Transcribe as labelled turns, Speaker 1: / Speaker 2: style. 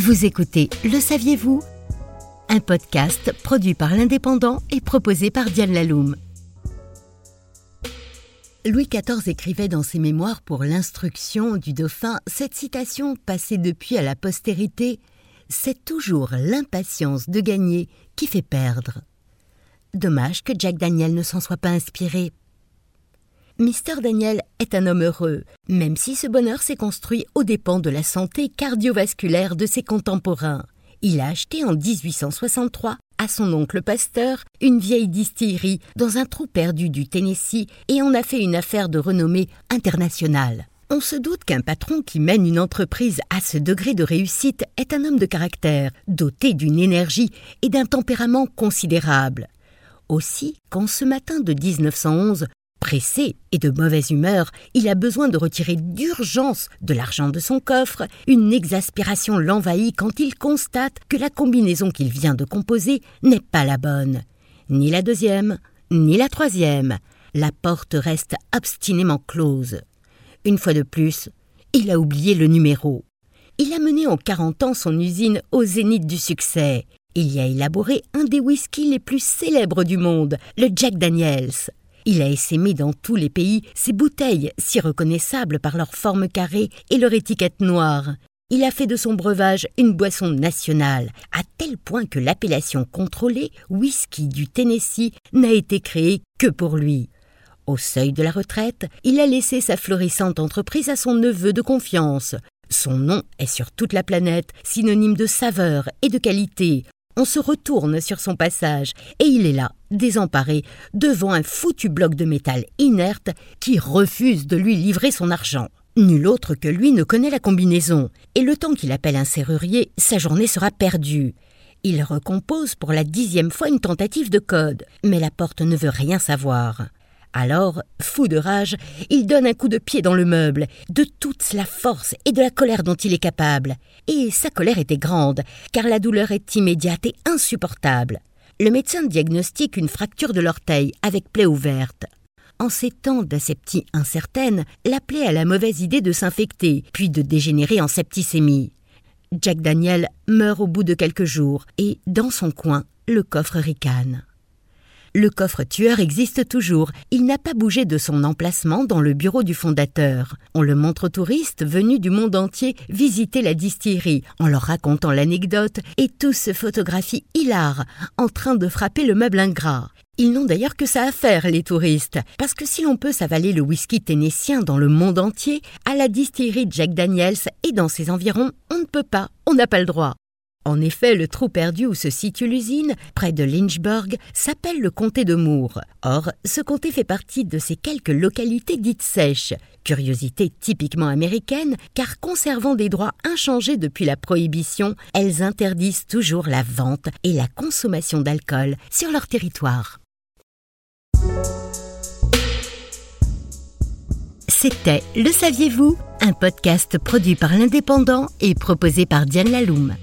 Speaker 1: Vous écoutez Le saviez-vous? Un podcast produit par l'Indépendant et proposé par Diane Laloum. Louis XIV écrivait dans ses mémoires pour l'instruction du dauphin cette citation passée depuis à la postérité C'est toujours l'impatience de gagner qui fait perdre. Dommage que Jack Daniel ne s'en soit pas inspiré. Mister Daniel est un homme heureux, même si ce bonheur s'est construit aux dépens de la santé cardiovasculaire de ses contemporains. Il a acheté en 1863 à son oncle pasteur une vieille distillerie dans un trou perdu du Tennessee et en a fait une affaire de renommée internationale. On se doute qu'un patron qui mène une entreprise à ce degré de réussite est un homme de caractère, doté d'une énergie et d'un tempérament considérable. Aussi, quand ce matin de 1911, Pressé et de mauvaise humeur, il a besoin de retirer d'urgence de l'argent de son coffre. Une exaspération l'envahit quand il constate que la combinaison qu'il vient de composer n'est pas la bonne. Ni la deuxième, ni la troisième. La porte reste obstinément close. Une fois de plus, il a oublié le numéro. Il a mené en quarante ans son usine au zénith du succès. Il y a élaboré un des whiskies les plus célèbres du monde, le Jack Daniels. Il a essaimé dans tous les pays ces bouteilles si reconnaissables par leur forme carrée et leur étiquette noire. Il a fait de son breuvage une boisson nationale, à tel point que l'appellation contrôlée whisky du Tennessee n'a été créée que pour lui. Au seuil de la retraite, il a laissé sa florissante entreprise à son neveu de confiance. Son nom est sur toute la planète synonyme de saveur et de qualité, on se retourne sur son passage, et il est là, désemparé, devant un foutu bloc de métal inerte qui refuse de lui livrer son argent. Nul autre que lui ne connaît la combinaison, et le temps qu'il appelle un serrurier, sa journée sera perdue. Il recompose pour la dixième fois une tentative de code, mais la porte ne veut rien savoir. Alors, fou de rage, il donne un coup de pied dans le meuble, de toute la force et de la colère dont il est capable. Et sa colère était grande, car la douleur est immédiate et insupportable. Le médecin diagnostique une fracture de l'orteil avec plaie ouverte. En ces temps d'aseptie incertaine, la plaie a la mauvaise idée de s'infecter, puis de dégénérer en septicémie. Jack Daniel meurt au bout de quelques jours, et, dans son coin, le coffre ricane. Le coffre tueur existe toujours. Il n'a pas bougé de son emplacement dans le bureau du fondateur. On le montre aux touristes venus du monde entier visiter la distillerie en leur racontant l'anecdote et tous se photographient hilar en train de frapper le meuble ingrat. Ils n'ont d'ailleurs que ça à faire, les touristes, parce que si l'on peut s'avaler le whisky ténécien dans le monde entier, à la distillerie Jack Daniels et dans ses environs, on ne peut pas, on n'a pas le droit. En effet, le trou perdu où se situe l'usine, près de Lynchburg, s'appelle le comté de Moore. Or, ce comté fait partie de ces quelques localités dites sèches, curiosité typiquement américaine, car conservant des droits inchangés depuis la prohibition, elles interdisent toujours la vente et la consommation d'alcool sur leur territoire. C'était Le saviez-vous? Un podcast produit par l'Indépendant et proposé par Diane Laloum.